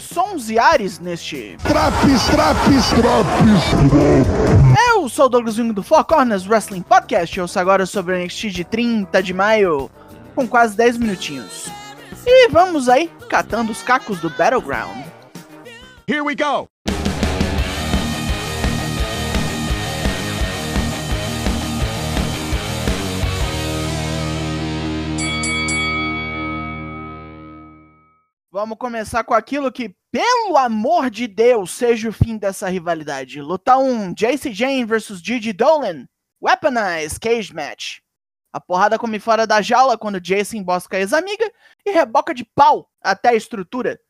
sons e ares neste. Traps, traps, traps. Eu sou o Douglas Jung do Four Corners Wrestling Podcast. Eu ouço agora sobre o NXT de 30 de maio, com quase 10 minutinhos. E vamos aí, catando os cacos do Battleground. Here we go. Vamos começar com aquilo que, pelo amor de Deus, seja o fim dessa rivalidade. Luta 1, JC Jane versus Gigi Dolan. Weaponized Cage Match. A porrada come fora da jaula quando Jason embosca a ex-amiga e reboca de pau até a estrutura.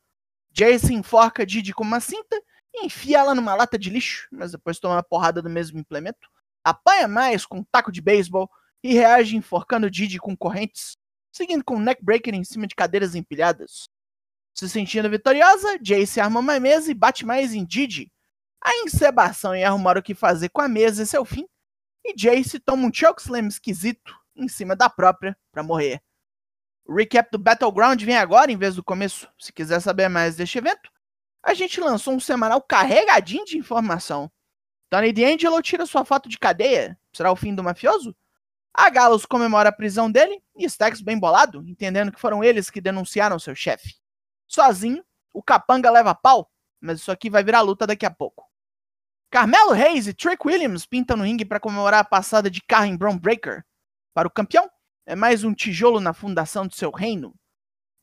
Jason enforca Didi com uma cinta e enfia ela numa lata de lixo, mas depois toma a porrada do mesmo implemento. Apanha mais com um taco de beisebol e reage enforcando Didi com correntes, seguindo com um neckbreaker em cima de cadeiras empilhadas. Se sentindo vitoriosa, Jace arma uma mesa e bate mais em Didi. A encebação e arrumar o que fazer com a mesa é seu fim, e Jace toma um chokeslam esquisito em cima da própria para morrer. O recap do Battleground vem agora em vez do começo. Se quiser saber mais deste evento, a gente lançou um semanal carregadinho de informação. Tony D'Angelo tira sua foto de cadeia. Será o fim do mafioso? A Gallows comemora a prisão dele e Stax bem bolado, entendendo que foram eles que denunciaram seu chefe. Sozinho, o Capanga leva pau, mas isso aqui vai virar luta daqui a pouco. Carmelo Reis e Trick Williams pintam no ringue para comemorar a passada de carro em Brown Breaker. Para o campeão, é mais um tijolo na fundação de seu reino.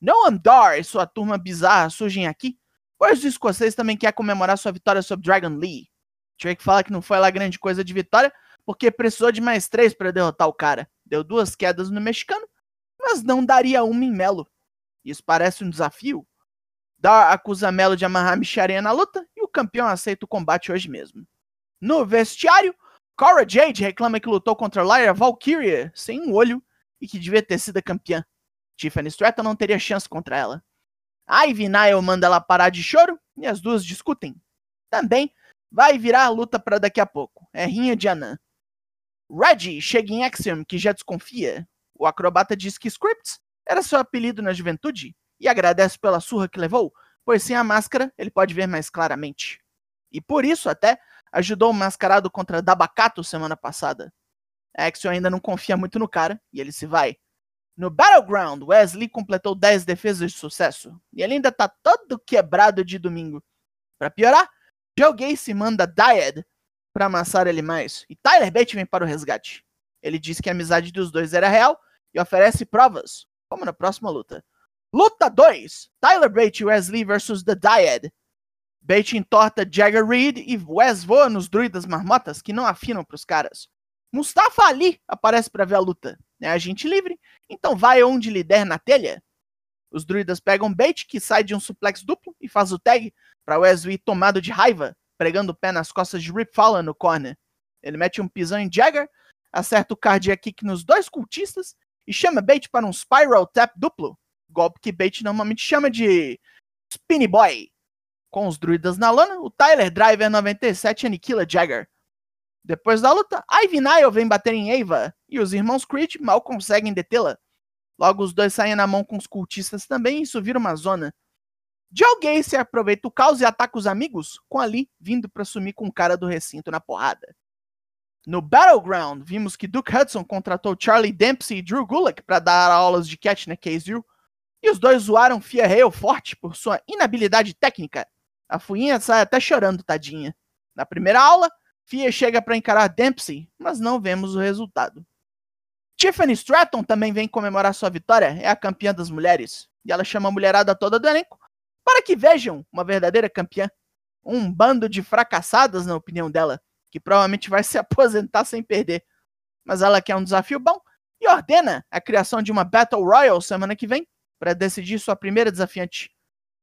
Noam Dar e sua turma bizarra surgem aqui, pois o escocês também quer comemorar sua vitória sobre Dragon Lee. Trick fala que não foi lá grande coisa de vitória, porque precisou de mais três para derrotar o cara. Deu duas quedas no mexicano, mas não daria uma em Melo. Isso parece um desafio? Dar acusa Melo de amarrar Micharia na luta e o campeão aceita o combate hoje mesmo. No vestiário, Cora Jade reclama que lutou contra Lyra Valkyria sem um olho e que devia ter sido campeã. Tiffany Stratton não teria chance contra ela. Ivy Nile manda ela parar de choro e as duas discutem. Também vai virar a luta para daqui a pouco. É rinha de Anã. Reggie chega em Axiom, que já desconfia. O acrobata diz que Scripts era seu apelido na juventude e agradece pela surra que levou, pois sem a máscara ele pode ver mais claramente. E por isso até ajudou o mascarado contra Dabacato semana passada. Axiom ainda não confia muito no cara e ele se vai. No Battleground, Wesley completou 10 defesas de sucesso e ele ainda tá todo quebrado de domingo. Para piorar, Joe Gacy manda Dyad para amassar ele mais e Tyler Bate vem para o resgate. Ele diz que a amizade dos dois era real e oferece provas, como na próxima luta. Luta 2: Tyler Bate e Wesley versus The Dyad. Bate entorta Jagger Reed e Wes voa nos druidas marmotas que não afinam pros caras. Mustafa Ali aparece para ver a luta. É agente livre, então vai onde lhe der na telha. Os druidas pegam Bate, que sai de um suplex duplo, e faz o tag para Wesley tomado de raiva, pregando o pé nas costas de Rip Fowler no corner. Ele mete um pisão em Jagger, acerta o cardiac kick nos dois cultistas e chama Bate para um Spiral Tap duplo, golpe que Bate normalmente chama de Spinny Boy. Com os druidas na lona, o Tyler Driver 97 aniquila Jagger. Depois da luta, Ivy Nile vem bater em Ava e os irmãos Creed mal conseguem detê-la. Logo, os dois saem na mão com os cultistas também e isso vira uma zona. Joe Gacy aproveita o caos e ataca os amigos, com Ali vindo para sumir com o cara do recinto na porrada. No Battleground, vimos que Duke Hudson contratou Charlie Dempsey e Drew Gulak para dar aulas de catch na Case e os dois zoaram Hale forte por sua inabilidade técnica. A fuinha sai até chorando, tadinha. Na primeira aula, Fia chega para encarar Dempsey, mas não vemos o resultado. Tiffany Stratton também vem comemorar sua vitória, é a campeã das mulheres, e ela chama a mulherada toda do elenco para que vejam uma verdadeira campeã. Um bando de fracassadas, na opinião dela, que provavelmente vai se aposentar sem perder. Mas ela quer um desafio bom e ordena a criação de uma Battle Royale semana que vem, para decidir sua primeira desafiante.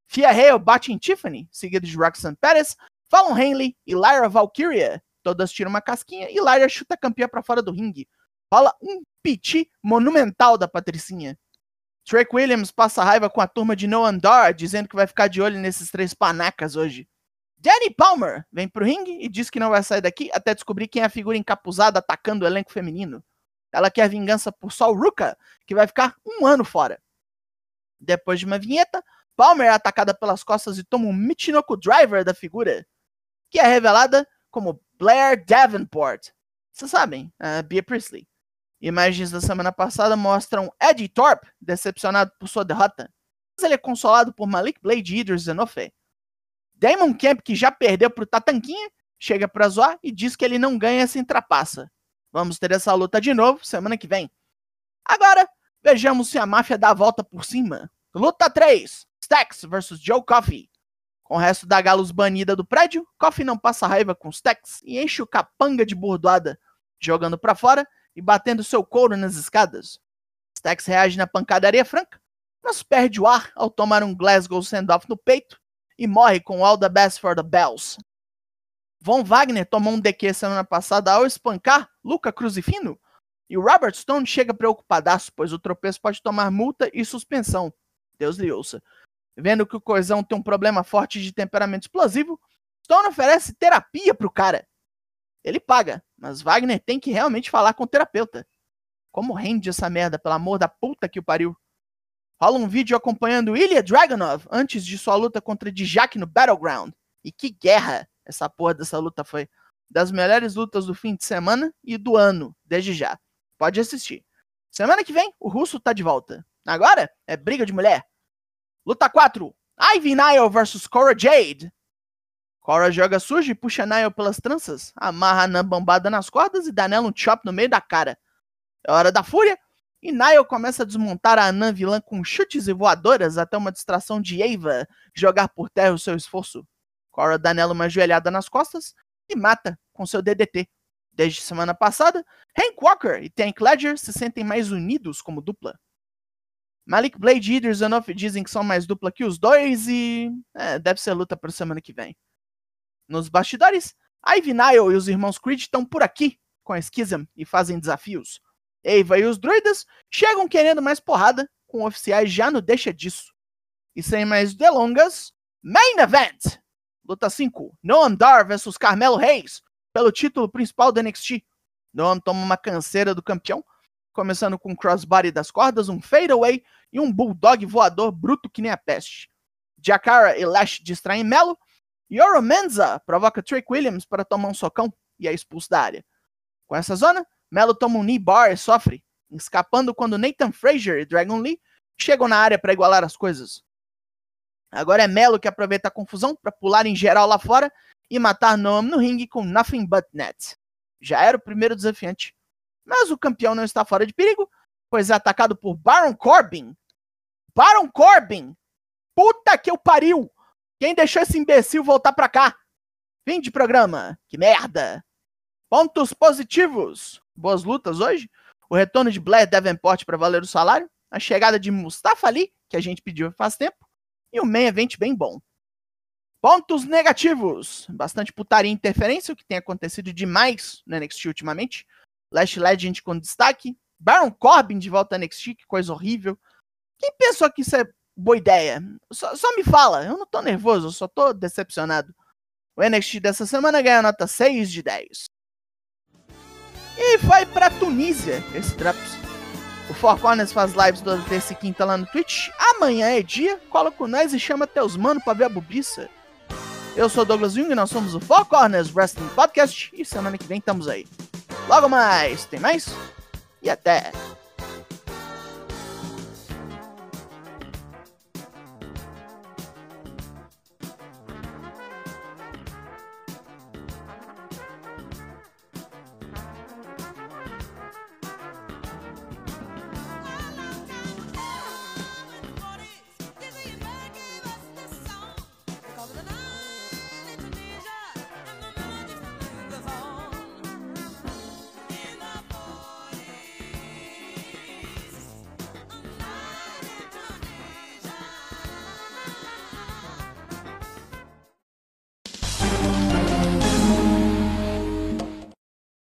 Fia Hale bate em Tiffany, seguido de Roxanne Perez, Fallon Henley e Lyra Valkyria. Todas tiram uma casquinha e Lyra chuta a campeã para fora do ringue. Rola um piti monumental da Patricinha. Drake Williams passa raiva com a turma de No Andar, dizendo que vai ficar de olho nesses três panacas hoje. Danny Palmer vem pro ringue e diz que não vai sair daqui até descobrir quem é a figura encapuzada atacando o elenco feminino. Ela quer vingança por Sol Ruka, que vai ficar um ano fora. Depois de uma vinheta, Palmer é atacada pelas costas e toma um Michinoku Driver da figura, que é revelada como Blair Davenport. Vocês sabem, a Bea Priestley. Imagens da semana passada mostram Eddie Thorpe decepcionado por sua derrota, mas ele é consolado por Malik Blade e Idris Zenofe. Damon Camp, que já perdeu pro Tatanquinha, chega pra zoar e diz que ele não ganha sem trapaça. Vamos ter essa luta de novo semana que vem. Agora, vejamos se a máfia dá a volta por cima. Luta 3: Stax vs Joe Coffey. Com o resto da Galos banida do prédio, Coffey não passa raiva com Stax e enche o capanga de bordoada, jogando para fora e batendo seu couro nas escadas. Stax reage na pancadaria franca, mas perde o ar ao tomar um Glasgow send-off no peito e morre com All the Best for the Bells. Von Wagner tomou um DQ semana passada ao espancar Luca Cruzifino, e o Robert Stone chega preocupadaço, pois o tropeço pode tomar multa e suspensão. Deus lhe ouça. Vendo que o Coisão tem um problema forte de temperamento explosivo, Stone oferece terapia pro cara. Ele paga, mas Wagner tem que realmente falar com o terapeuta. Como rende essa merda, pelo amor da puta que o pariu? Rola um vídeo acompanhando Ilya Dragunov antes de sua luta contra Dijak no Battleground. E que guerra essa porra dessa luta foi. Das melhores lutas do fim de semana e do ano, desde já. Pode assistir. Semana que vem, o russo tá de volta. Agora é briga de mulher. Luta 4. Ivy Nile vs Cora Jade. Cora joga sujo e puxa Nile pelas tranças, amarra a Nan bombada nas cordas e dá nela um chop no meio da cara. É hora da fúria, e Nile começa a desmontar a Anã vilã com chutes e voadoras até uma distração de Eva jogar por terra o seu esforço. Cora dá nela uma joelhada nas costas e mata com seu DDT. Desde semana passada, Hank Walker e Tank Ledger se sentem mais unidos como dupla. Malik Blade e Idris Zanoff dizem que são mais dupla que os dois e é, deve ser luta para semana que vem. Nos bastidores, Ivy Nile e os irmãos Creed estão por aqui com a Schism e fazem desafios. Eva e os druidas chegam querendo mais porrada, com oficiais já no deixa disso. E sem mais delongas, Main Event! Luta 5, Noam Dar versus Carmelo Reis, pelo título principal do NXT. Noam toma uma canseira do campeão, começando com um crossbody das cordas, um fadeaway e um bulldog voador bruto que nem a peste. Jakara e Lash distraem Melo, Yoro Menza provoca Trick Williams para tomar um socão e é expulso da área. Com essa zona, Melo toma um knee bar e sofre, escapando quando Nathan Frazier e Dragon Lee chegam na área para igualar as coisas. Agora é Melo que aproveita a confusão para pular em geral lá fora e matar Noam no ringue com Nothing But Net. Já era o primeiro desafiante. Mas o campeão não está fora de perigo, pois é atacado por Baron Corbin. Baron Corbin! Puta que eu pariu! Quem deixou esse imbecil voltar pra cá? Fim de programa. Que merda. Pontos positivos. Boas lutas hoje. O retorno de Blair Davenport para valer o salário. A chegada de Mustafa Ali, que a gente pediu faz tempo. E o main event bem bom. Pontos negativos. Bastante putaria e interferência, o que tem acontecido demais no NXT ultimamente. Last Legend com destaque. Baron Corbin de volta ao NXT, que coisa horrível. Quem pensou que isso é boa ideia. Só, só, me fala, eu não tô nervoso, eu só tô decepcionado. O NXT dessa semana ganha nota 6 de 10. E vai pra Tunísia esse Traps. O Four Corners faz lives toda terça e quinta lá no Twitch. Amanhã é dia, cola com nós e chama teus mano pra ver a bobiça. Eu sou Douglas Jung e nós somos o Four Corners Wrestling Podcast e semana que vem estamos aí. Logo mais, tem mais? E até!